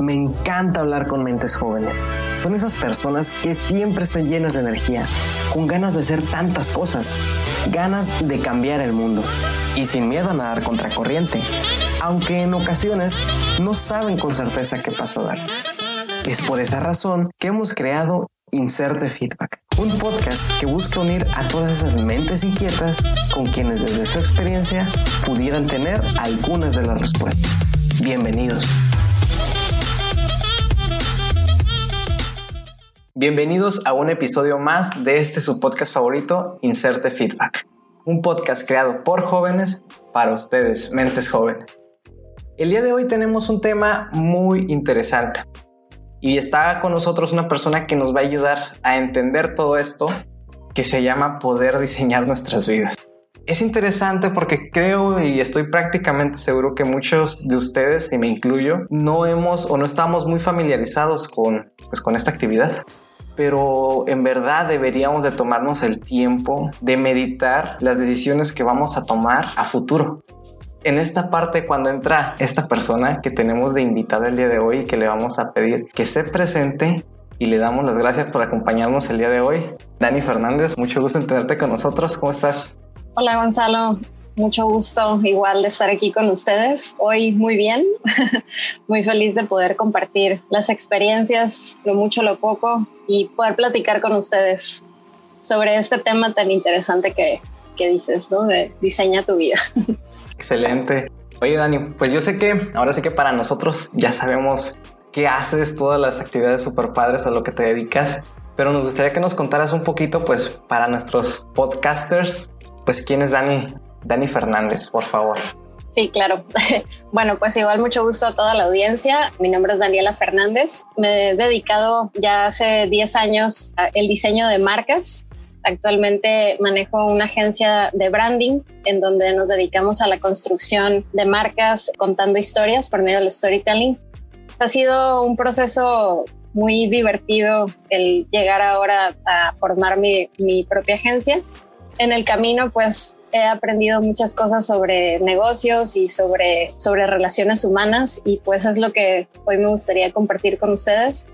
Me encanta hablar con mentes jóvenes. Son esas personas que siempre están llenas de energía, con ganas de hacer tantas cosas, ganas de cambiar el mundo y sin miedo a nadar contracorriente, aunque en ocasiones no saben con certeza qué paso dar. Es por esa razón que hemos creado Inserte Feedback, un podcast que busca unir a todas esas mentes inquietas con quienes desde su experiencia pudieran tener algunas de las respuestas. Bienvenidos. Bienvenidos a un episodio más de este su podcast favorito, Inserte Feedback, un podcast creado por jóvenes para ustedes, mentes jóvenes. El día de hoy tenemos un tema muy interesante y está con nosotros una persona que nos va a ayudar a entender todo esto que se llama poder diseñar nuestras vidas. Es interesante porque creo y estoy prácticamente seguro que muchos de ustedes, y me incluyo, no hemos o no estamos muy familiarizados con, pues, con esta actividad. Pero en verdad deberíamos de tomarnos el tiempo de meditar las decisiones que vamos a tomar a futuro en esta parte cuando entra esta persona que tenemos de invitada el día de hoy que le vamos a pedir que se presente y le damos las gracias por acompañarnos el día de hoy. Dani Fernández, mucho gusto en tenerte con nosotros. ¿Cómo estás? Hola Gonzalo, mucho gusto igual de estar aquí con ustedes. Hoy muy bien, muy feliz de poder compartir las experiencias, lo mucho, lo poco, y poder platicar con ustedes sobre este tema tan interesante que, que dices, ¿no? Diseña tu vida. Excelente. Oye, Dani, pues yo sé que ahora sí que para nosotros ya sabemos qué haces, todas las actividades super padres a lo que te dedicas, pero nos gustaría que nos contaras un poquito, pues, para nuestros podcasters, pues, quién es Dani, Dani Fernández, por favor. Sí, claro. Bueno, pues igual mucho gusto a toda la audiencia. Mi nombre es Daniela Fernández. Me he dedicado ya hace 10 años al diseño de marcas Actualmente manejo una agencia de branding en donde nos dedicamos a la construcción de marcas contando historias por medio del storytelling. Ha sido un proceso muy divertido el llegar ahora a formar mi, mi propia agencia. En el camino, pues he aprendido muchas cosas sobre negocios y sobre, sobre relaciones humanas y pues es lo que hoy me gustaría compartir con ustedes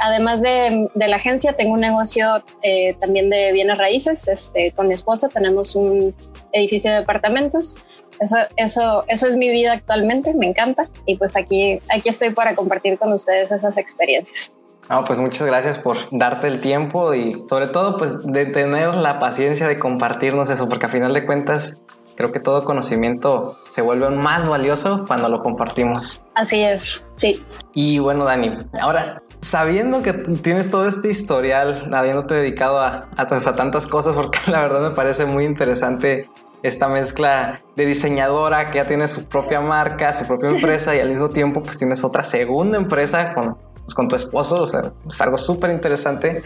además de, la agencia, tengo un negocio eh, también de bienes raíces. Este, con mi esposo tenemos un edificio de departamentos. Eso, eso, eso es mi vida actualmente, me encanta. Y pues aquí, aquí estoy para compartir con ustedes esas experiencias. No, pues muchas gracias por darte el tiempo y sobre todo pues de tener la paciencia de compartirnos eso, porque a final de cuentas creo que todo conocimiento se vuelve más valioso cuando lo compartimos. Así es, sí. Y bueno, Dani, ahora sabiendo que tienes todo este historial, habiéndote dedicado a, a, a, tantas cosas, porque la verdad me parece muy interesante esta mezcla de diseñadora que ya tiene su propia marca, su propia empresa y al mismo tiempo pues tienes otra segunda empresa con, pues, con tu esposo, o sea, es algo súper interesante.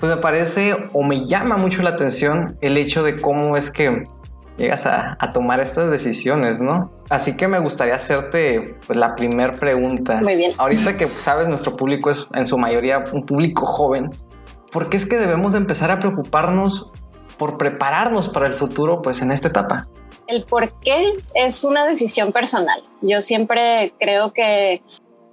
Pues me parece o me llama mucho la atención el hecho de cómo es que llegas a, tomar estas decisiones, ¿no? Así que me gustaría hacerte pues, la primera pregunta. Muy bien. Ahorita que sabes, nuestro público es en su mayoría un público joven. ¿Por qué es que debemos de empezar a preocuparnos por prepararnos para el futuro, pues en esta etapa? El por qué es una decisión personal. Yo siempre creo que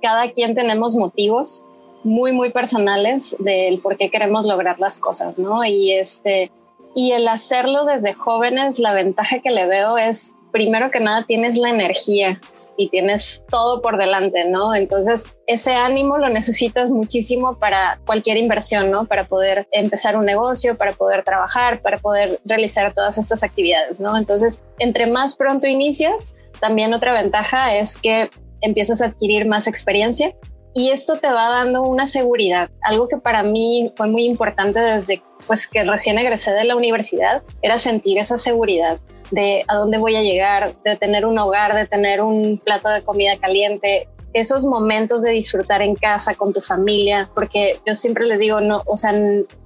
cada quien tenemos motivos muy, muy personales del por qué queremos lograr las cosas, ¿no? Y este, y el hacerlo desde jóvenes, la ventaja que le veo es, primero que nada, tienes la energía y tienes todo por delante, ¿no? Entonces, ese ánimo lo necesitas muchísimo para cualquier inversión, ¿no? Para poder empezar un negocio, para poder trabajar, para poder realizar todas estas actividades, ¿no? Entonces, entre más pronto inicias, también otra ventaja es que empiezas a adquirir más experiencia y esto te va dando una seguridad, algo que para mí fue muy importante desde pues que recién egresé de la universidad, era sentir esa seguridad de a dónde voy a llegar, de tener un hogar, de tener un plato de comida caliente, esos momentos de disfrutar en casa con tu familia, porque yo siempre les digo, no, o sea,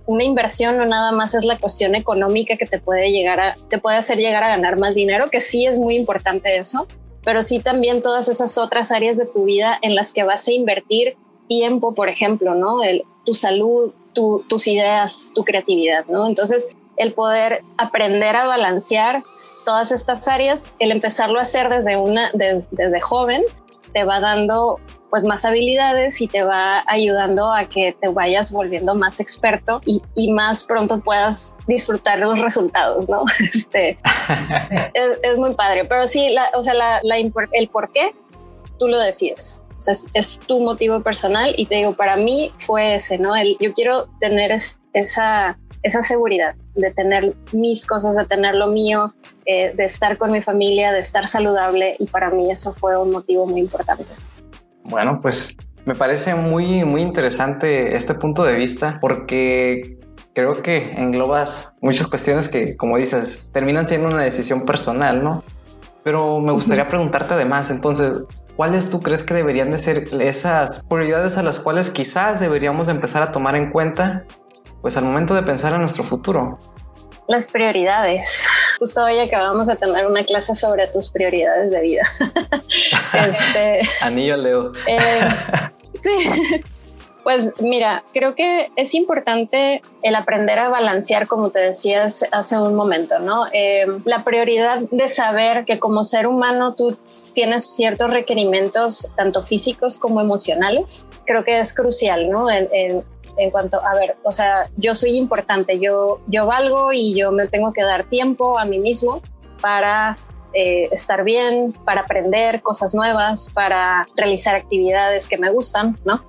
una inversión no nada más es la cuestión económica que te puede llegar te puede hacer llegar a ganar más dinero, que sí es muy importante eso, pero sí también todas esas otras áreas de tu vida en las que vas a invertir tiempo, por ejemplo, ¿no? El, tu salud, tus ideas, tu creatividad, ¿no? Entonces, el poder aprender a balancear todas estas áreas, el empezarlo a hacer desde, una, desde joven, te va dando pues más habilidades y te va ayudando a que te vayas volviendo más experto y, más pronto puedas disfrutar los resultados, ¿no? Este, es, muy padre, pero sí, o sea, el por qué tú lo decides. O sea, es, tu motivo personal y te digo, para mí fue ese, ¿no? El, yo quiero tener esa, esa seguridad de tener mis cosas, de tener lo mío, eh, de estar con mi familia, de estar saludable y para mí eso fue un motivo muy importante. Bueno, pues me parece muy, muy interesante este punto de vista porque creo que englobas muchas cuestiones que, como dices, terminan siendo una decisión personal, ¿no? Pero me gustaría preguntarte además, entonces, ¿cuáles tú crees que deberían de ser esas prioridades a las cuales quizás deberíamos empezar a tomar en cuenta, pues al momento de pensar en nuestro futuro? Las prioridades. Justo hoy acabamos de tener una clase sobre tus prioridades de vida. este, Anillo Leo. Eh, sí. Pues mira, creo que es importante el aprender a balancear, como te decías hace un momento, ¿no? Eh, la prioridad de saber que como ser humano tú tienes ciertos requerimientos, tanto físicos como emocionales, creo que es crucial, ¿no? En, cuanto, a ver, o sea, yo soy importante, yo, yo valgo y yo me tengo que dar tiempo a mí mismo para eh, estar bien, para aprender cosas nuevas, para realizar actividades que me gustan, ¿no?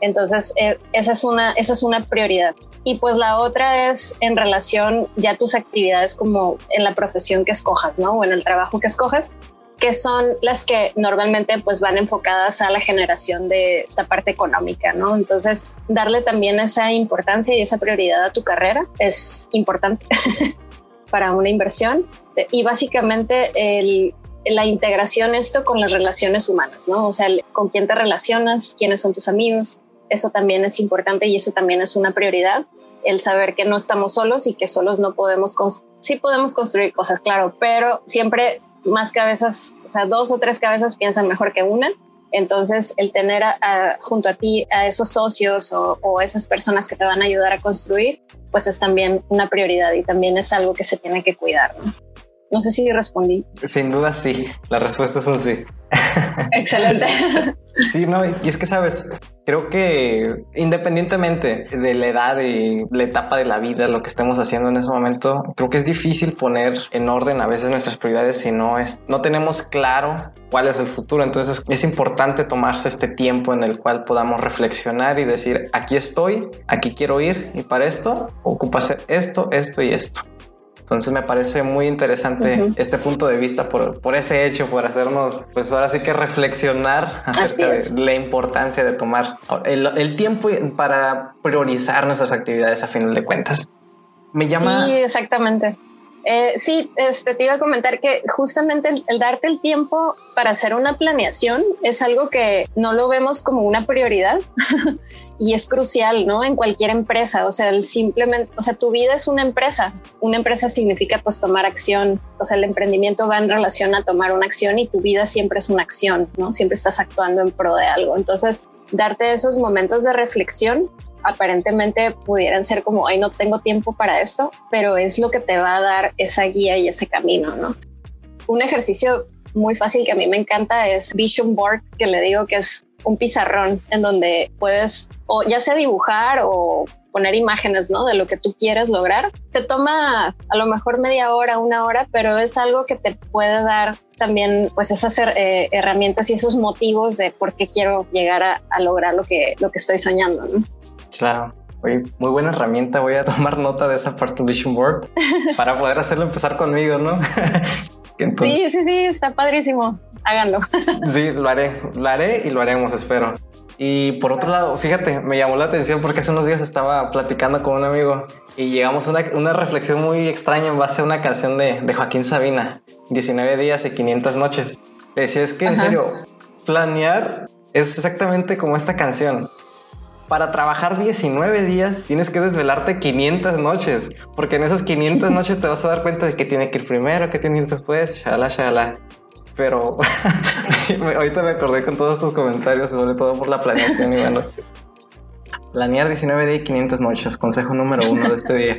Entonces, eh, esa, es una, esa es una prioridad. Y pues la otra es en relación ya tus actividades como en la profesión que escojas, ¿no? O en el trabajo que escojas, que son las que normalmente pues van enfocadas a la generación de esta parte económica, ¿no? Entonces, darle también esa importancia y esa prioridad a tu carrera es importante para una inversión y básicamente el, la integración esto con las relaciones humanas, ¿no? O sea, con quién te relacionas, quiénes son tus amigos, eso también es importante y eso también es una prioridad, el saber que no estamos solos y que solos no podemos, sí podemos construir cosas, claro, pero siempre más cabezas, o sea, dos o tres cabezas piensan mejor que una. Entonces, el tener junto a ti a esos socios o, o, esas personas que te van a ayudar a construir, pues es también una prioridad y también es algo que se tiene que cuidar. ¿no? No sé si respondí. Sin duda sí, la respuesta es un sí. Excelente. Sí, no, y es que sabes, creo que independientemente de la edad y la etapa de la vida, lo que estemos haciendo en ese momento, creo que es difícil poner en orden a veces nuestras prioridades si no es, no tenemos claro cuál es el futuro. Entonces es importante tomarse este tiempo en el cual podamos reflexionar y decir, aquí estoy, aquí quiero ir y para esto ocupa hacer esto, esto y esto. Entonces me parece muy interesante este punto de vista por, por, ese hecho, por hacernos, pues ahora sí que reflexionar acerca de la importancia de tomar el, el, tiempo para priorizar nuestras actividades a final de cuentas. Me llama... Sí, exactamente. Eh, sí, este, te iba a comentar que justamente el, darte el tiempo para hacer una planeación es algo que no lo vemos como una prioridad, y es crucial, ¿no? En cualquier empresa, o sea, el simplemente, o sea, tu vida es una empresa. Una empresa significa pues tomar acción, o sea, el emprendimiento va en relación a tomar una acción y tu vida siempre es una acción, ¿no? Siempre estás actuando en pro de algo. Entonces, darte esos momentos de reflexión aparentemente pudieran ser como, ay, no tengo tiempo para esto, pero es lo que te va a dar esa guía y ese camino, ¿no? Un ejercicio muy fácil que a mí me encanta es Vision Board, que le digo que es un pizarrón en donde puedes o ya sea dibujar o poner imágenes, ¿no? De lo que tú quieres lograr. Te toma a lo mejor media hora, una hora, pero es algo que te puede dar también pues esas eh, herramientas y esos motivos de por qué quiero llegar a, lograr lo que, lo que estoy soñando, ¿no? Claro. Oye, muy buena herramienta. Voy a tomar nota de esa parte Vision Board para poder hacerlo empezar conmigo, ¿no? sí, sí, sí, está padrísimo. Háganlo. sí, lo haré, lo haré y lo haremos, espero. Y por otro lado, fíjate, me llamó la atención porque hace unos días estaba platicando con un amigo y llegamos a una, una reflexión muy extraña en base a una canción de, de, Joaquín Sabina, 19 días y 500 noches. Le decía, es que en serio, planear es exactamente como esta canción para trabajar 19 días tienes que desvelarte 500 noches, porque en esas 500 noches te vas a dar cuenta de que tiene que ir primero, que tiene que ir después, shala, shala. Pero ahorita me acordé con todos tus comentarios, sobre todo por la planeación y bueno. Planear 19 días y 500 noches, consejo número uno de este día.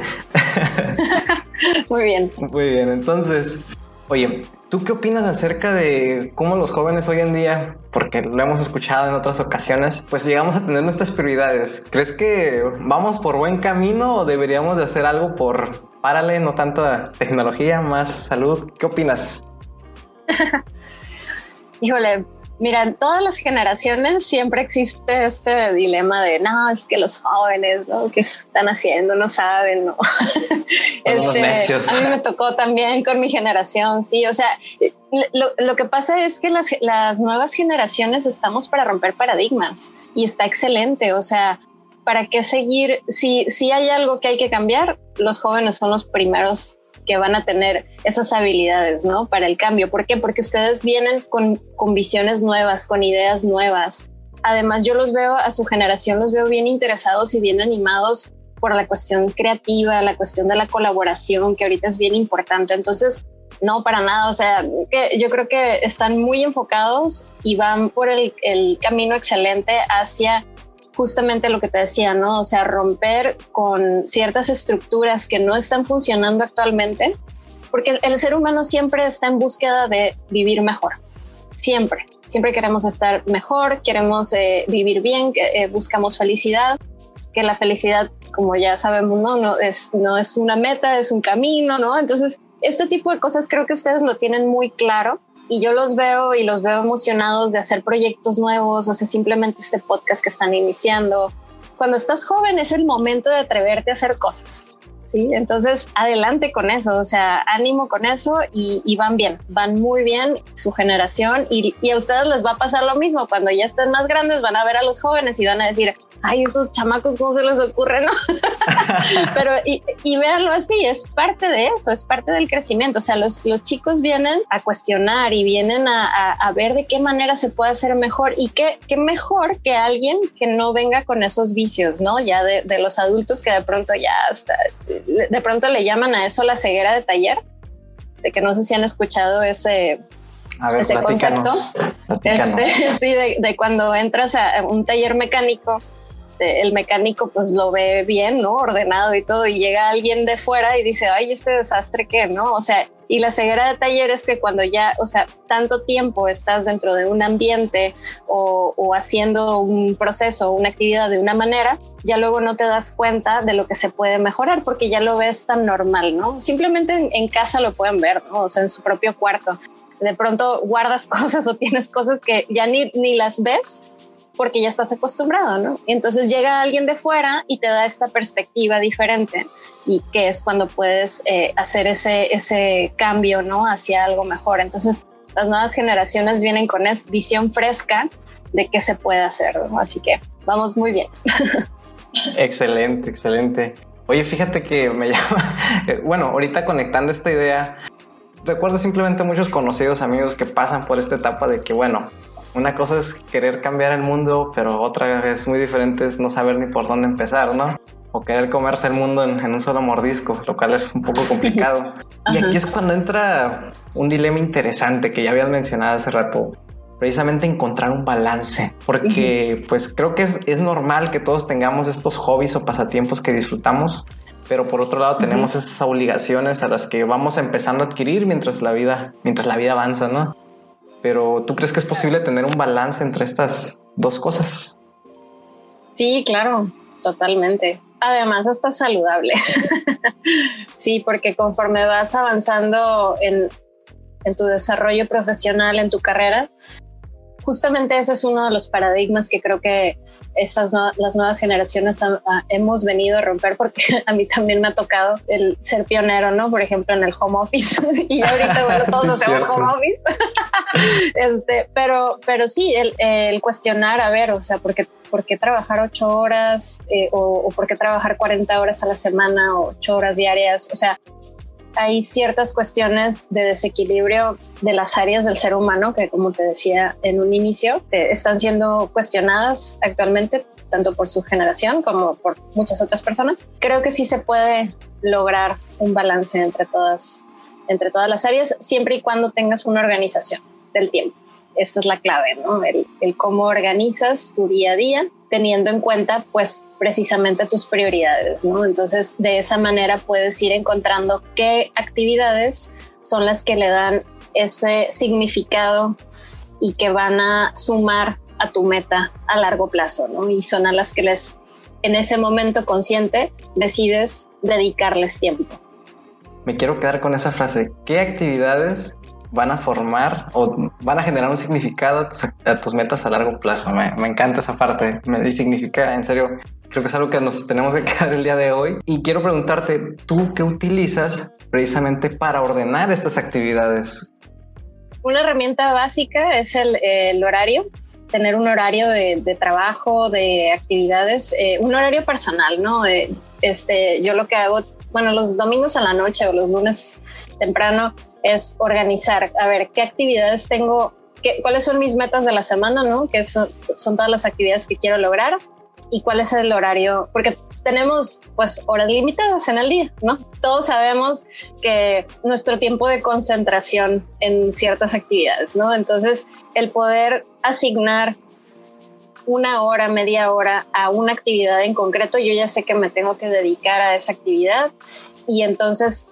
Muy bien. Muy bien, entonces, oye, ¿Tú qué opinas acerca de cómo los jóvenes hoy en día, porque lo hemos escuchado en otras ocasiones, pues llegamos a tener nuestras prioridades? ¿Crees que vamos por buen camino o deberíamos de hacer algo por, párale, no tanta tecnología, más salud? ¿Qué opinas? Híjole, Mira, en todas las generaciones siempre existe este dilema de no, es que los jóvenes, ¿no? ¿Qué están haciendo? No saben, ¿no? este, a mí me tocó también con mi generación, sí. O sea, lo, lo que pasa es que las, las nuevas generaciones estamos para romper paradigmas y está excelente. O sea, ¿para qué seguir? Si, si hay algo que hay que cambiar, los jóvenes son los primeros que van a tener esas habilidades, ¿no? Para el cambio. ¿Por qué? Porque ustedes vienen con, con visiones nuevas, con ideas nuevas. Además, yo los veo a su generación, los veo bien interesados y bien animados por la cuestión creativa, la cuestión de la colaboración, que ahorita es bien importante. Entonces, no, para nada. O sea, que yo creo que están muy enfocados y van por el, el camino excelente hacia justamente lo que te decía, ¿no? O sea, romper con ciertas estructuras que no están funcionando actualmente, porque el ser humano siempre está en búsqueda de vivir mejor, siempre, siempre queremos estar mejor, queremos eh, vivir bien, eh, buscamos felicidad, que la felicidad, como ya sabemos, ¿no? Es, no es una meta, es un camino, ¿no? Entonces, este tipo de cosas creo que ustedes lo tienen muy claro y yo los veo y los veo emocionados de hacer proyectos nuevos, o sea, simplemente este podcast que están iniciando. Cuando estás joven es el momento de atreverte a hacer cosas. Sí, entonces adelante con eso, o sea, ánimo con eso y, van bien, van muy bien su generación y, y, a ustedes les va a pasar lo mismo. Cuando ya estén más grandes van a ver a los jóvenes y van a decir, ay, estos chamacos, ¿cómo se les ocurre? No? Pero, y, y véanlo así, es parte de eso, es parte del crecimiento. O sea, los, los chicos vienen a cuestionar y vienen a, a, ver de qué manera se puede hacer mejor y qué, qué mejor que alguien que no venga con esos vicios, ¿no? Ya de, de los adultos que de pronto ya hasta, de pronto le llaman a eso la ceguera de taller, de que no sé si han escuchado ese, ese concepto. Este, sí, de, de cuando entras a un taller mecánico este, el mecánico pues lo ve bien, ¿no? Ordenado y todo, y llega alguien de fuera y dice, ay, este desastre que, ¿no? O sea, y la ceguera de taller es que cuando ya, o sea, tanto tiempo estás dentro de un ambiente o, o haciendo un proceso, una actividad de una manera, ya luego no te das cuenta de lo que se puede mejorar porque ya lo ves tan normal, ¿no? Simplemente en, en casa lo pueden ver, ¿no? O sea, en su propio cuarto. De pronto guardas cosas o tienes cosas que ya ni, ni las ves porque ya estás acostumbrado, ¿no? entonces llega alguien de fuera y te da esta perspectiva diferente y que es cuando puedes eh, hacer ese, ese cambio, ¿no? Hacia algo mejor. Entonces las nuevas generaciones vienen con esa visión fresca de qué se puede hacer, ¿no? Así que vamos muy bien. excelente, excelente. Oye, fíjate que me llama, bueno, ahorita conectando esta idea, recuerdo simplemente muchos conocidos amigos que pasan por esta etapa de que, bueno, una cosa es querer cambiar el mundo, pero otra vez muy diferente es no saber ni por dónde empezar, ¿no? O querer comerse el mundo en, un solo mordisco, lo cual es un poco complicado. y aquí es cuando entra un dilema interesante que ya habías mencionado hace rato. Precisamente encontrar un balance, porque pues creo que es, es normal que todos tengamos estos hobbies o pasatiempos que disfrutamos, pero por otro lado tenemos esas obligaciones a las que vamos empezando a adquirir mientras la vida, mientras la vida avanza, ¿no? Pero ¿tú crees que es posible tener un balance entre estas dos cosas? Sí, claro, totalmente. Además, hasta saludable. sí, porque conforme vas avanzando en, en tu desarrollo profesional, en tu carrera, justamente ese es uno de los paradigmas que creo que esas las nuevas generaciones hemos venido a romper porque a mí también me ha tocado el ser pionero, ¿no? Por ejemplo, en el home office y ahorita bueno, todos hacemos home office. este, pero, pero sí, el, el, cuestionar, a ver, o sea, ¿por qué, por qué trabajar ocho horas eh, o, o por qué trabajar 40 horas a la semana o ocho horas diarias? O sea, hay ciertas cuestiones de desequilibrio de las áreas del ser humano que, como te decía en un inicio, están siendo cuestionadas actualmente tanto por su generación como por muchas otras personas. Creo que sí se puede lograr un balance entre todas, entre todas las áreas, siempre y cuando tengas una organización del tiempo. Esta es la clave, ¿no? El, el cómo organizas tu día a día teniendo en cuenta pues precisamente tus prioridades, ¿no? Entonces de esa manera puedes ir encontrando qué actividades son las que le dan ese significado y que van a sumar a tu meta a largo plazo, ¿no? Y son a las que les, en ese momento consciente, decides dedicarles tiempo. Me quiero quedar con esa frase. ¿Qué actividades van a formar o van a generar un significado a tus, metas a largo plazo? Me, encanta esa parte. Me significa, en serio, creo que es algo que nos tenemos que quedar el día de hoy. Y quiero preguntarte, ¿tú qué utilizas precisamente para ordenar estas actividades? Una herramienta básica es el, horario, tener un horario de, trabajo, de actividades, eh, un horario personal, ¿no? este, yo lo que hago, bueno, los domingos a la noche o los lunes temprano es organizar, a ver, qué actividades tengo, qué, cuáles son mis metas de la semana, ¿no? Que son, son todas las actividades que quiero lograr y cuál es el horario, porque tenemos pues horas limitadas en el día, ¿no? Todos sabemos que nuestro tiempo de concentración en ciertas actividades, ¿no? Entonces, el poder asignar una hora, media hora a una actividad en concreto, yo ya sé que me tengo que dedicar a esa actividad y entonces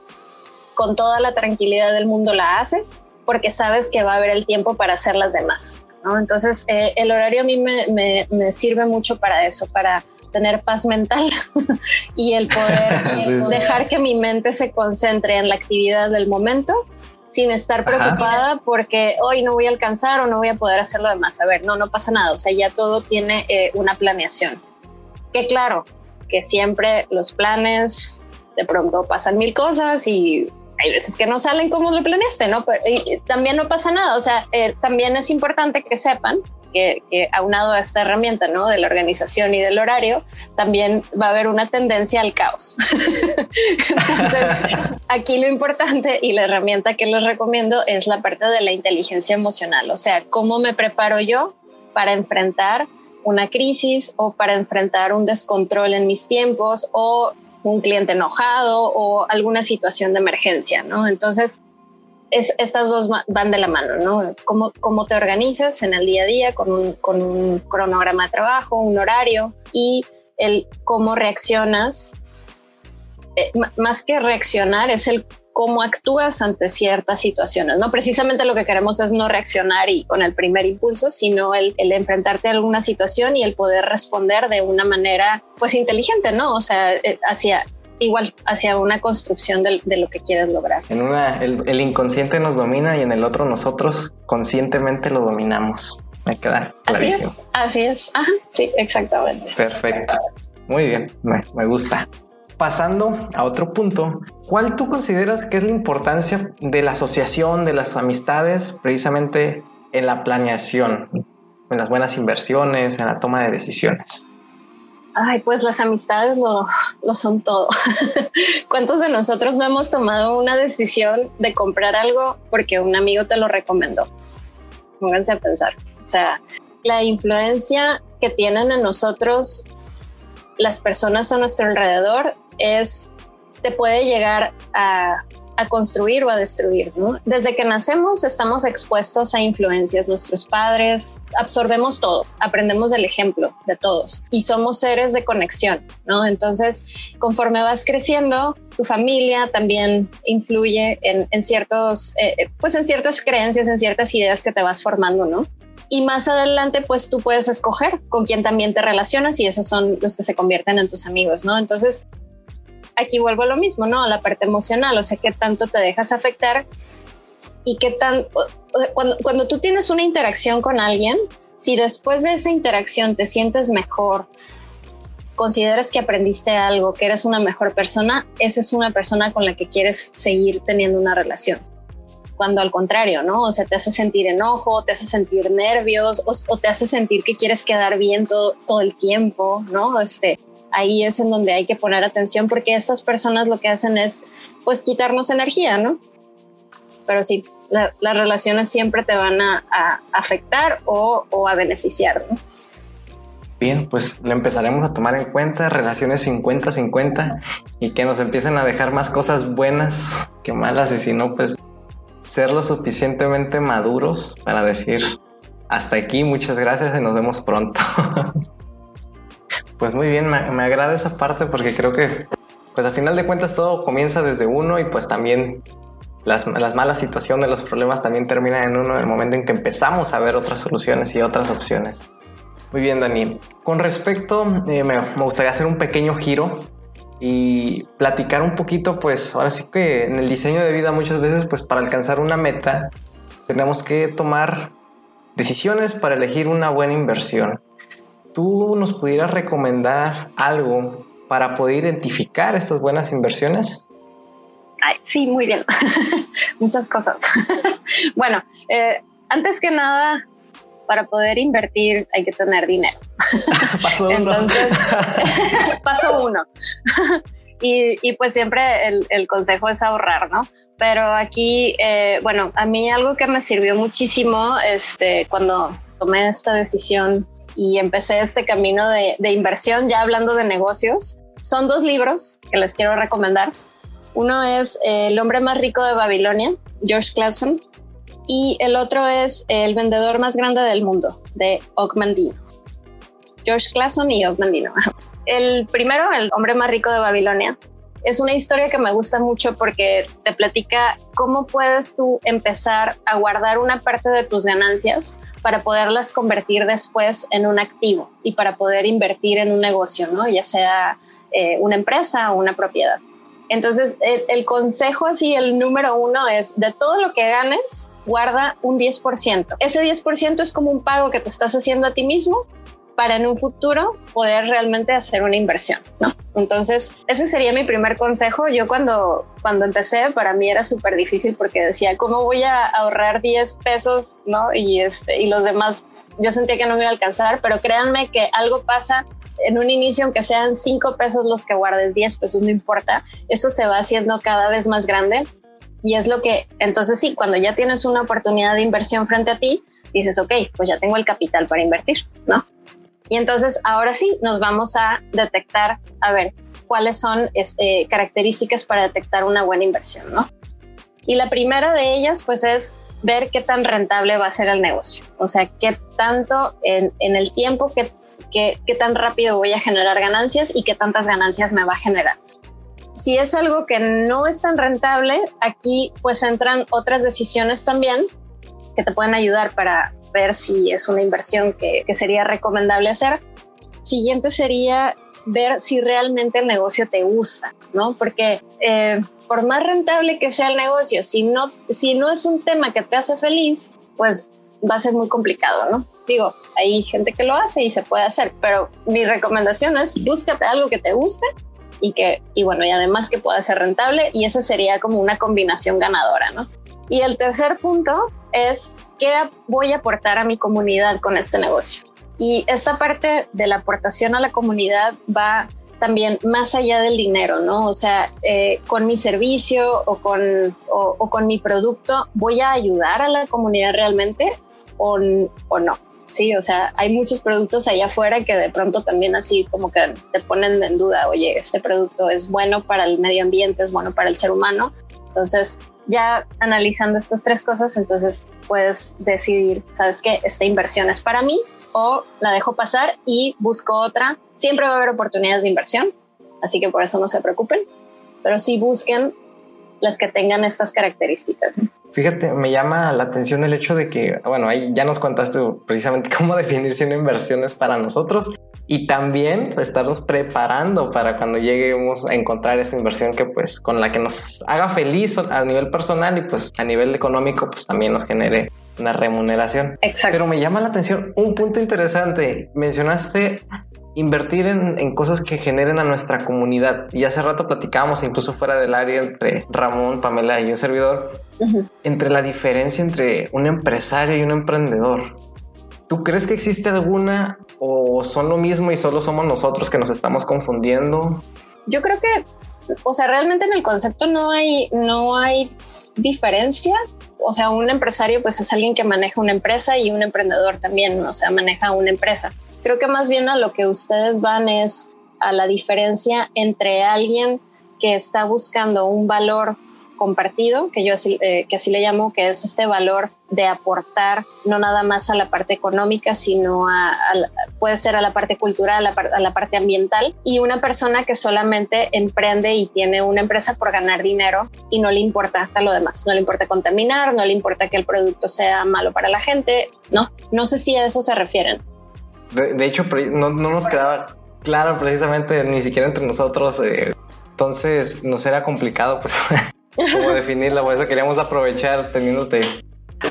con toda la tranquilidad del mundo la haces porque sabes que va a haber el tiempo para hacer las demás. ¿no? Entonces, eh, el horario a mí me, me, sirve mucho para eso, para tener paz mental y el poder dejar que mi mente se concentre en la actividad del momento sin estar preocupada porque hoy no voy a alcanzar o no voy a poder hacer lo demás. A ver, no, no pasa nada. O sea, ya todo tiene eh, una planeación. Que claro, que siempre los planes de pronto pasan mil cosas y hay veces que no salen como lo planeaste, ¿no? Pero también no pasa nada. O sea, eh, también es importante que sepan que, que, aunado a esta herramienta, ¿no? De la organización y del horario, también va a haber una tendencia al caos. Entonces, aquí lo importante y la herramienta que les recomiendo es la parte de la inteligencia emocional. O sea, cómo me preparo yo para enfrentar una crisis o para enfrentar un descontrol en mis tiempos o un cliente enojado o alguna situación de emergencia, ¿no? Entonces, es, estas dos van de la mano, ¿no? Cómo, cómo te organizas en el día a día con un, con un cronograma de trabajo, un horario y el cómo reaccionas. Eh, más que reaccionar, es el cómo actúas ante ciertas situaciones. No precisamente lo que queremos es no reaccionar y con el primer impulso, sino el, enfrentarte a alguna situación y el poder responder de una manera pues inteligente, ¿no? O sea, eh, hacia igual hacia una construcción de, lo que quieres lograr. En una, el, inconsciente nos domina y en el otro nosotros conscientemente lo dominamos. Me queda. Así es, así es. Ajá, sí, exactamente. Perfecto. Muy bien, me, me gusta. Pasando a otro punto, ¿cuál tú consideras que es la importancia de la asociación, de las amistades, precisamente en la planeación, en las buenas inversiones, en la toma de decisiones? Ay, pues las amistades lo, lo son todo. ¿Cuántos de nosotros no hemos tomado una decisión de comprar algo porque un amigo te lo recomendó? Pónganse a pensar. O sea, la influencia que tienen en nosotros las personas a nuestro alrededor es, te puede llegar a, construir o a destruir. Desde que nacemos estamos expuestos a influencias. Nuestros padres absorbemos todo, aprendemos del ejemplo de todos y somos seres de conexión. ¿no? Entonces, conforme vas creciendo, tu familia también influye en, ciertos, eh, eh, pues en ciertas creencias, en ciertas ideas que te vas formando. Y más adelante, pues tú puedes escoger con quién también te relacionas y esos son los que se convierten en tus amigos, ¿no? Entonces, aquí vuelvo a lo mismo, ¿no? A la parte emocional, o sea, qué tanto te dejas afectar y qué tan, cuando, cuando tú tienes una interacción con alguien, si después de esa interacción te sientes mejor, consideras que aprendiste algo, que eres una mejor persona, esa es una persona con la que quieres seguir teniendo una relación. Cuando al contrario, ¿no? O sea, te hace sentir enojo, te hace sentir nervios o, te hace sentir que quieres quedar bien todo, todo el tiempo, ¿no? Este, ahí es en donde hay que poner atención porque estas personas lo que hacen es pues quitarnos energía, ¿no? Pero sí, las relaciones siempre te van a, afectar o, a beneficiar, ¿no? Bien, pues lo empezaremos a tomar en cuenta, relaciones 50-50 y que nos empiecen a dejar más cosas buenas que malas y si no, pues ser lo suficientemente maduros para decir hasta aquí, muchas gracias y nos vemos pronto. Pues muy bien, me, agrada esa parte porque creo que, pues a final de cuentas todo comienza desde uno y pues también las, malas situaciones, los problemas también terminan en uno en el momento en que empezamos a ver otras soluciones y otras opciones. Muy bien, Dani. Con respecto, eh, me, me, gustaría hacer un pequeño giro y platicar un poquito, pues ahora sí que en el diseño de vida muchas veces, pues para alcanzar una meta, tenemos que tomar decisiones para elegir una buena inversión. ¿Tú nos pudieras recomendar algo para poder identificar estas buenas inversiones? sí, muy bien. Muchas cosas. bueno, eh, antes que nada, para poder invertir hay que tener dinero. paso uno. Entonces, paso uno. Y, pues siempre el, consejo es ahorrar, ¿no? Pero aquí, eh, bueno, a mí algo que me sirvió muchísimo este, cuando tomé esta decisión y empecé este camino de, de inversión, ya hablando de negocios, son dos libros que les quiero recomendar. Uno es El hombre más rico de Babilonia, George Clason, y el otro es El vendedor más grande del mundo, de Ogmandino. George Clason y Ogmandino. El primero, El hombre más rico de Babilonia, es una historia que me gusta mucho porque te platica cómo puedes tú empezar a guardar una parte de tus ganancias para poderlas convertir después en un activo y para poder invertir en un negocio, ¿no? Ya sea eh, una empresa o una propiedad. Entonces, el, consejo así, el número uno es de todo lo que ganes, guarda un 10%. Ese 10% es como un pago que te estás haciendo a ti mismo para en un futuro poder realmente hacer una inversión, ¿no? Entonces, ese sería mi primer consejo. Yo cuando, cuando empecé, para mí era súper difícil porque decía, ¿cómo voy a ahorrar 10 pesos, ¿no? Y, este, y los demás, yo sentía que no me iba a alcanzar, pero créanme que algo pasa en un inicio, aunque sean 5 pesos los que guardes, 10 pesos, no importa, eso se va haciendo cada vez más grande. Y es lo que, entonces sí, cuando ya tienes una oportunidad de inversión frente a ti, dices, ok, pues ya tengo el capital para invertir, ¿no? Y entonces ahora sí nos vamos a detectar, a ver, cuáles son este, características para detectar una buena inversión, ¿no? Y la primera de ellas, pues es ver qué tan rentable va a ser el negocio. O sea, qué tanto en, el tiempo, qué, qué, qué tan rápido voy a generar ganancias y qué tantas ganancias me va a generar. Si es algo que no es tan rentable, aquí pues entran otras decisiones también que te pueden ayudar para, ver si es una inversión que, sería recomendable hacer. Siguiente sería ver si realmente el negocio te gusta, ¿no? Porque eh, por más rentable que sea el negocio, si no, si no es un tema que te hace feliz, pues va a ser muy complicado, ¿no? Digo, hay gente que lo hace y se puede hacer, pero mi recomendación es búscate algo que te guste y que, y bueno, y además que pueda ser rentable y esa sería como una combinación ganadora, ¿no? Y el tercer punto es qué voy a aportar a mi comunidad con este negocio. Y esta parte de la aportación a la comunidad va también más allá del dinero, ¿no? O sea, eh, con mi servicio o con, o, con mi producto, ¿voy a ayudar a la comunidad realmente o, o no? Sí, o sea, hay muchos productos allá afuera que de pronto también así como que te ponen en duda, oye, este producto es bueno para el medio ambiente, es bueno para el ser humano. Entonces, ya analizando estas tres cosas, entonces puedes decidir, ¿sabes qué? Esta inversión es para mí o la dejo pasar y busco otra. Siempre va a haber oportunidades de inversión, así que por eso no se preocupen, pero sí busquen las que tengan estas características. Fíjate, me llama la atención el hecho de que, bueno, ahí ya nos contaste precisamente cómo definir si una inversión es para nosotros y también estarnos preparando para cuando lleguemos a encontrar esa inversión que pues con la que nos haga feliz a nivel personal y pues a nivel económico pues también nos genere una remuneración. Exacto. Pero me llama la atención un punto interesante. Mencionaste invertir en, cosas que generen a nuestra comunidad. Y hace rato platicábamos, incluso fuera del área, entre Ramón, Pamela y un servidor, entre la diferencia entre un empresario y un emprendedor. ¿Tú crees que existe alguna o son lo mismo y solo somos nosotros que nos estamos confundiendo? Yo creo que, o sea, realmente en el concepto no hay, no hay diferencia. O sea, un empresario pues es alguien que maneja una empresa y un emprendedor también, o sea, maneja una empresa. Creo que más bien a lo que ustedes van es a la diferencia entre alguien que está buscando un valor compartido, que yo así, eh, que así le llamo, que es este valor de aportar no nada más a la parte económica, sino a, puede ser a la parte cultural, a la, parte ambiental, y una persona que solamente emprende y tiene una empresa por ganar dinero y no le importa a lo demás, no le importa contaminar, no le importa que el producto sea malo para la gente, no, no sé si a eso se refieren. De, hecho, no, nos quedaba claro precisamente ni siquiera entre nosotros, eh, entonces nos era complicado pues definirla, por eso queríamos aprovechar teniéndote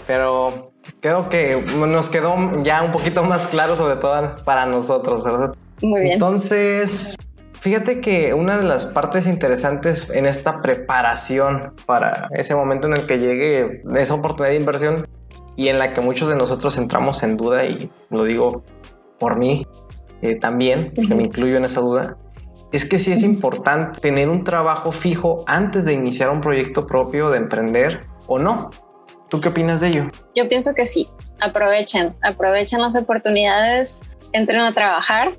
pero creo que nos quedó ya un poquito más claro, sobre todo para nosotros, ¿verdad? Muy bien. Entonces, fíjate que una de las partes interesantes en esta preparación para ese momento en el que llegue esa oportunidad de inversión y en la que muchos de nosotros entramos en duda, y lo digo por mí eh, también, que me incluyo en esa duda, es que sí es importante tener un trabajo fijo antes de iniciar un proyecto propio, de emprender o no. ¿Tú qué opinas de ello? Yo pienso que sí. Aprovechen, aprovechen las oportunidades, entren a trabajar.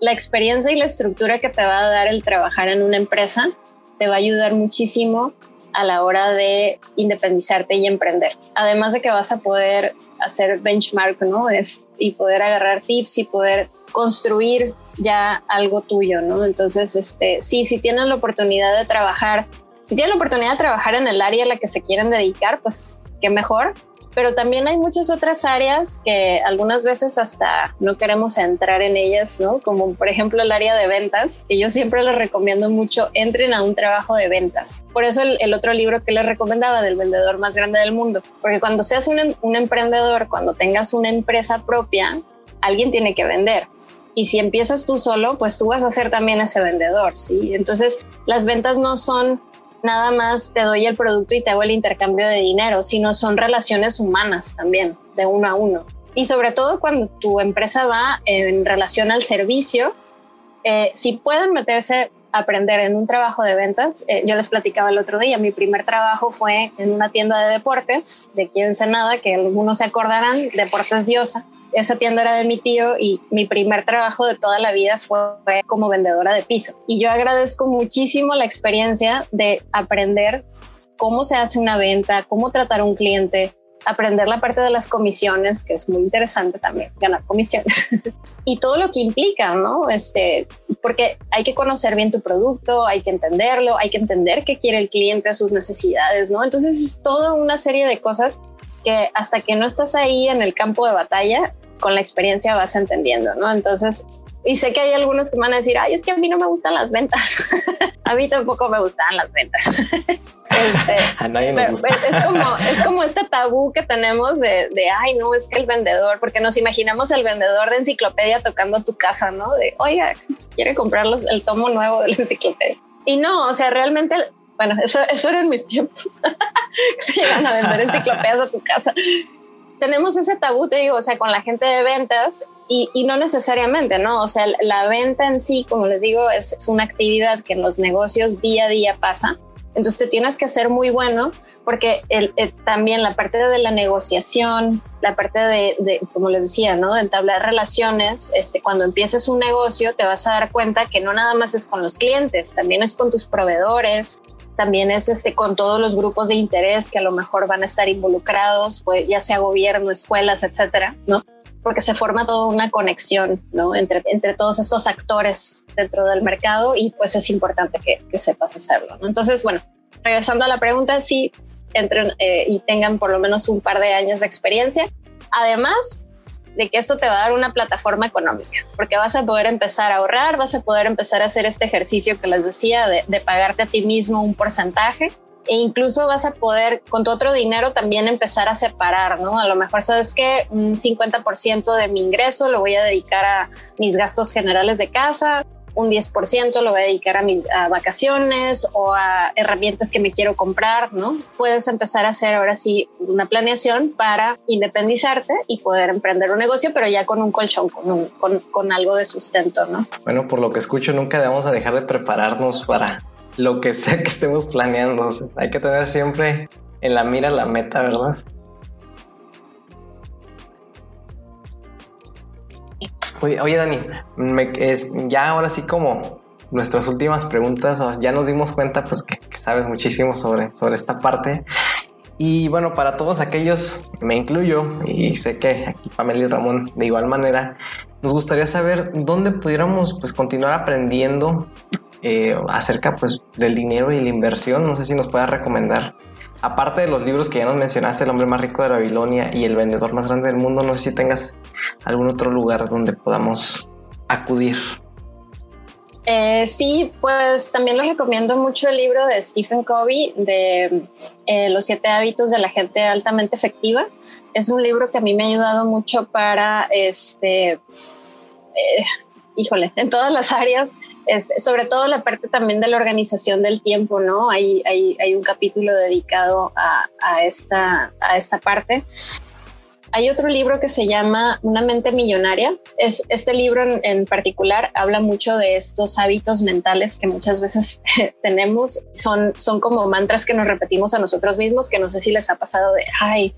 La experiencia y la estructura que te va a dar el trabajar en una empresa te va a ayudar muchísimo a la hora de independizarte y emprender. Además de que vas a poder hacer benchmark, ¿no? Es, y poder agarrar tips y poder construir ya algo tuyo, ¿no? Entonces, este, sí, si tienen la oportunidad de trabajar, si tienen la oportunidad de trabajar en el área a la que se quieren dedicar, pues qué mejor. Pero también hay muchas otras áreas que algunas veces hasta no queremos entrar en ellas, ¿no? Como por ejemplo el área de ventas, que yo siempre les recomiendo mucho, entren a un trabajo de ventas. Por eso el, otro libro que les recomendaba del vendedor más grande del mundo, porque cuando seas un, em, un emprendedor, cuando tengas una empresa propia, alguien tiene que vender. Y si empiezas tú solo, pues tú vas a ser también ese vendedor, ¿sí? Entonces, las ventas no son nada más te doy el producto y te hago el intercambio de dinero, sino son relaciones humanas también, de uno a uno. Y sobre todo cuando tu empresa va en relación al servicio, eh, si pueden meterse a aprender en un trabajo de ventas, eh, yo les platicaba el otro día, mi primer trabajo fue en una tienda de deportes de aquí en Ensenada, que algunos se acordarán, Deportes Diosa esa tienda era de mi tío y mi primer trabajo de toda la vida fue como vendedora de piso. Y yo agradezco muchísimo la experiencia de aprender cómo se hace una venta, cómo tratar a un cliente, aprender la parte de las comisiones, que es muy interesante también, ganar comisiones, y todo lo que implica, ¿no? Este, porque hay que conocer bien tu producto, hay que entenderlo, hay que entender qué quiere el cliente, sus necesidades, ¿no? Entonces es toda una serie de cosas que hasta que no estás ahí en el campo de batalla, con la experiencia vas entendiendo, ¿no? Entonces, y sé que hay algunos que van a decir, ay, es que a mí no me gustan las ventas. a mí tampoco me gustan las ventas. Este, a nadie nos gusta. Es como, es como este tabú que tenemos de, de, ay, no, es que el vendedor, porque nos imaginamos el vendedor de enciclopedia tocando tu casa, ¿no? De, oiga, quiere comprarlos el tomo nuevo de la enciclopedia. Y no, o sea, realmente, bueno, eso, eso era en mis tiempos. Llegan a vender enciclopedias a tu casa tenemos ese tabú, te digo, o sea, con la gente de ventas y, no necesariamente, ¿no? O sea, la venta en sí, como les digo, es, una actividad que en los negocios día a día pasa. Entonces te tienes que ser muy bueno porque el, también la parte de la negociación, la parte de, como les decía, ¿no? De entablar relaciones, este, cuando empieces un negocio te vas a dar cuenta que no nada más es con los clientes, también es con tus proveedores, también es este, con todos los grupos de interés que a lo mejor van a estar involucrados, pues, ya sea gobierno, escuelas, etcétera, ¿no? Porque se forma toda una conexión, ¿no? Entre, entre todos estos actores dentro del mercado y pues es importante que, que sepas hacerlo, ¿no? Entonces, bueno, regresando a la pregunta, sí, entren eh, y tengan por lo menos un par de años de experiencia. Además, de que esto te va a dar una plataforma económica, porque vas a poder empezar a ahorrar, vas a poder empezar a hacer este ejercicio que les decía de, pagarte a ti mismo un porcentaje e incluso vas a poder con tu otro dinero también empezar a separar, ¿no? A lo mejor sabes que un 50% de mi ingreso lo voy a dedicar a mis gastos generales de casa, un 10% lo voy a dedicar a mis vacaciones o a herramientas que me quiero comprar, ¿no? Puedes empezar a hacer ahora sí una planeación para independizarte y poder emprender un negocio, pero ya con un colchón, con, con, con algo de sustento, ¿no? Bueno, por lo que escucho, nunca debemos dejar de prepararnos para lo que sea que estemos planeando. hay que tener siempre en la mira la meta, ¿verdad? Oye, Dani, es, ya ahora sí como nuestras últimas preguntas. Ya nos dimos cuenta pues que, sabes muchísimo sobre, sobre esta parte. Y bueno, para todos aquellos, me incluyo, y sé que aquí Pamela y Ramón de igual manera, nos gustaría saber dónde pudiéramos pues continuar aprendiendo eh, acerca pues del dinero y la inversión. No sé si nos puedas recomendar aparte de los libros que ya nos mencionaste, El hombre más rico de Babilonia y El vendedor más grande del mundo, no sé si tengas algún otro lugar donde podamos acudir. Eh, sí, pues también les recomiendo mucho el libro de Stephen Covey de eh, Los siete hábitos de la gente altamente efectiva. Es un libro que a mí me ha ayudado mucho para, este, eh, híjole, en todas las áreas, sobre todo la parte también de la organización del tiempo, ¿no? Hay, un capítulo dedicado a esta parte. Hay otro libro que se llama Una mente millonaria. Es, este libro en, particular habla mucho de estos hábitos mentales que muchas veces tenemos. Son, son como mantras que nos repetimos a nosotros mismos, que no sé si les ha pasado de, ay,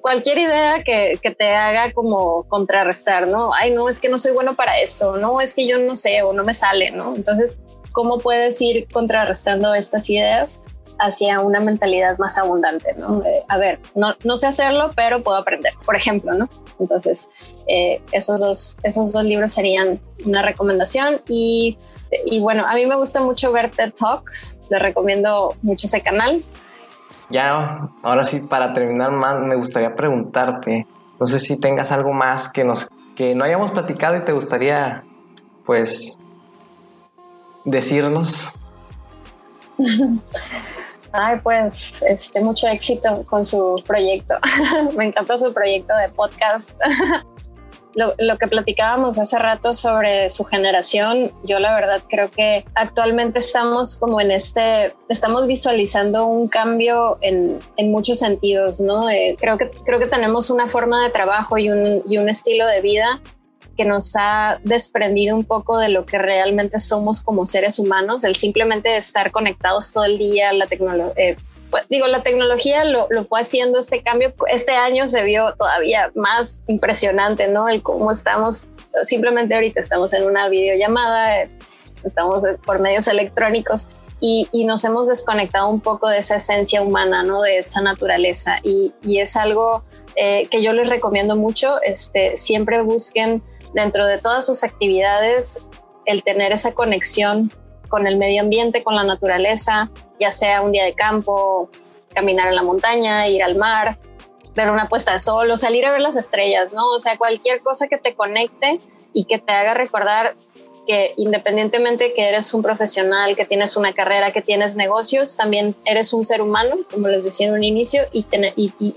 cualquier idea que, que, te haga como contrarrestar, ¿no? Ay, no, es que no soy bueno para esto, no, es que yo no sé o no me sale, ¿no? Entonces, ¿cómo puedes ir contrarrestando estas ideas? Hacia una mentalidad más abundante, ¿no? a ver, no, no, sé hacerlo, pero puedo aprender, por ejemplo, ¿no? Entonces, eh, esos, dos, esos dos libros serían una recomendación y, y, bueno, a mí me gusta mucho ver TED Talks, les recomiendo mucho ese canal. Ya, ahora sí, para terminar más, me gustaría preguntarte, no sé si tengas algo más que, nos, que no hayamos platicado y te gustaría, pues, decirnos. Ay, pues este, mucho éxito con su proyecto. Me encanta su proyecto de podcast. Lo, lo, que platicábamos hace rato sobre su generación, yo la verdad creo que actualmente estamos como en este, estamos visualizando un cambio en, en muchos sentidos, ¿no? Eh, creo, que, creo que tenemos una forma de trabajo y un, y un estilo de vida que nos ha desprendido un poco de lo que realmente somos como seres humanos, el simplemente estar conectados todo el día, la tecnología. Eh, pues, digo, la tecnología lo, lo, fue haciendo este cambio. Este año se vio todavía más impresionante, ¿no? El cómo estamos, simplemente ahorita estamos en una videollamada, estamos por medios electrónicos y, y nos hemos desconectado un poco de esa esencia humana, ¿no? De esa naturaleza. Y, y es algo eh, que yo les recomiendo mucho. Este, siempre busquen dentro de todas sus actividades, el tener esa conexión con el medio ambiente, con la naturaleza, ya sea un día de campo, caminar en la montaña, ir al mar, ver una puesta de sol o salir a ver las estrellas, ¿no? O sea, cualquier cosa que te conecte y que te haga recordar que independientemente que eres un profesional, que tienes una carrera, que tienes negocios, también eres un ser humano, como les decía en un inicio, y,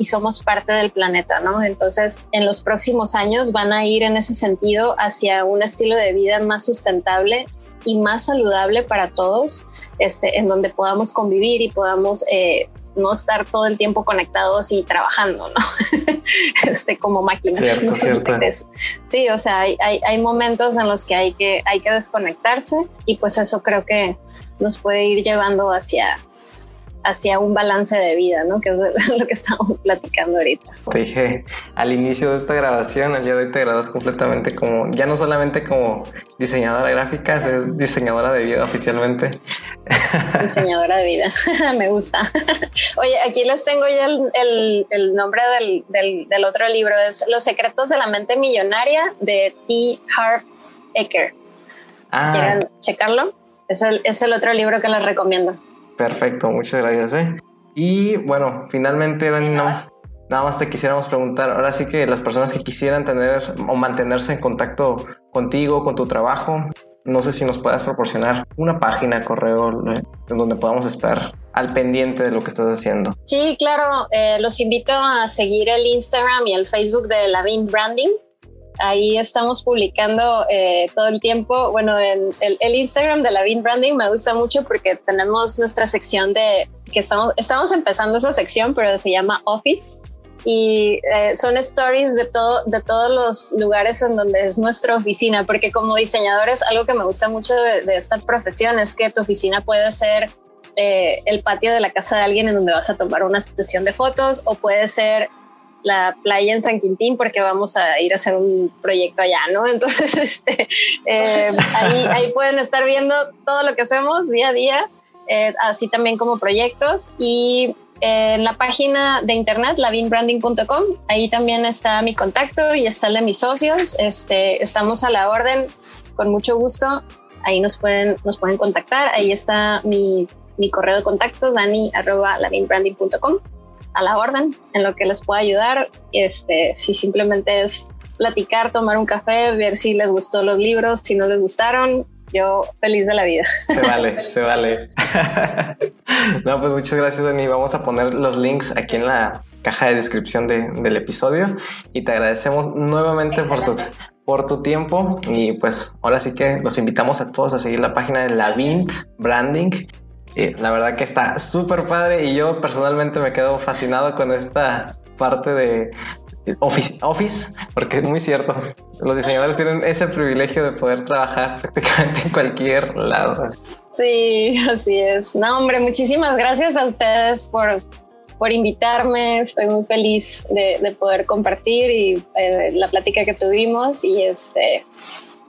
somos parte del planeta, ¿no? Entonces, en los próximos años van a ir en ese sentido hacia un estilo de vida más sustentable y más saludable para todos, este, en donde podamos convivir y podamos eh, no estar todo el tiempo conectados y trabajando, ¿no? este, como máquinas. Este, sí, o sea, hay, hay, momentos en los que hay, que hay que desconectarse y pues eso creo que nos puede ir llevando hacia, hacia un balance de vida, ¿no? Que es lo que estamos platicando ahorita. Te dije al inicio de esta grabación, el día de hoy te graduas completamente como, ya no solamente como diseñadora gráfica, es diseñadora de vida oficialmente. Diseñadora de vida, me gusta. Oye, aquí les tengo ya el, el, nombre del, del, del, otro libro, es Los secretos de la mente millonaria de T. Harv Eker. Si ah. quieren checarlo, es el, es el otro libro que les recomiendo. Perfecto, muchas gracias. ¿eh? Y bueno, finalmente, Dani, nada más, te quisiéramos preguntar, ahora sí que las personas que quisieran tener o mantenerse en contacto contigo, con tu trabajo, no sé si nos puedas proporcionar una página, correo, en donde podamos estar al pendiente de lo que estás haciendo. Sí, claro, eh, los invito a seguir el Instagram y el Facebook de Lavin Branding. Ahí estamos publicando eh, todo el tiempo. Bueno, en el, Instagram de la Bean Branding me gusta mucho porque tenemos nuestra sección de que estamos, estamos empezando esa sección, pero se llama Office y eh, son stories de todo de todos los lugares en donde es nuestra oficina porque como diseñadores algo que me gusta mucho de, esta profesión es que tu oficina puede ser eh, el patio de la casa de alguien en donde vas a tomar una sesión de fotos o puede ser la playa en San Quintín porque vamos a ir a hacer un proyecto allá, ¿no? Entonces, este, eh, ahí, pueden estar viendo todo lo que hacemos día a día, eh, así también como proyectos y en la página de internet, lavinbranding.com. Ahí también está mi contacto y está el de mis socios. Este, estamos a la orden con mucho gusto. Ahí nos pueden, nos pueden contactar. Ahí está mi, mi correo de contacto, dani arroba lavinbranding.com. A la orden, en lo que les pueda ayudar. Este, si simplemente es platicar, tomar un café, ver si les gustó los libros, si no les gustaron, yo feliz de la vida. Se vale, se vale. no, pues muchas gracias, Dani. Vamos a poner los links aquí en la caja de descripción del episodio y te agradecemos nuevamente por tu, por tu tiempo y pues ahora sí que los invitamos a todos a seguir la página de la Vint Branding. la verdad que está súper padre y yo personalmente me quedo fascinado con esta parte de, Office, Office, porque es muy cierto. Los diseñadores tienen ese privilegio de poder trabajar prácticamente en cualquier lado. Sí, así es. No, hombre, muchísimas gracias a ustedes por, por invitarme. Estoy muy feliz de, poder compartir y eh, la plática que tuvimos y este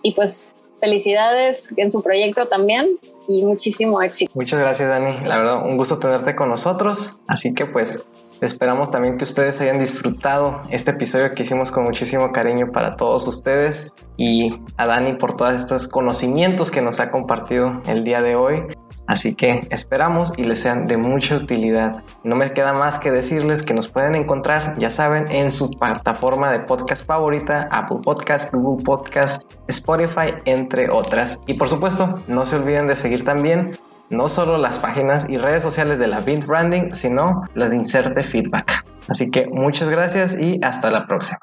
y pues felicidades en su proyecto también y muchísimo éxito. Muchas gracias, Dani. La verdad, un gusto tenerte con nosotros. Así que pues Esperamos también que ustedes hayan disfrutado este episodio que hicimos con muchísimo cariño para todos ustedes y a Dani por todos estos conocimientos que nos ha compartido el día de hoy. Así que esperamos y les sean de mucha utilidad. No me queda más que decirles que nos pueden encontrar, ya saben, en su plataforma de podcast favorita, Apple Podcast, Google Podcast, Spotify, entre otras. Y por supuesto, no se olviden de seguir también no solo las páginas y redes sociales de la Vint Branding, sino las de Inserte Feedback. Así que muchas gracias y hasta la próxima.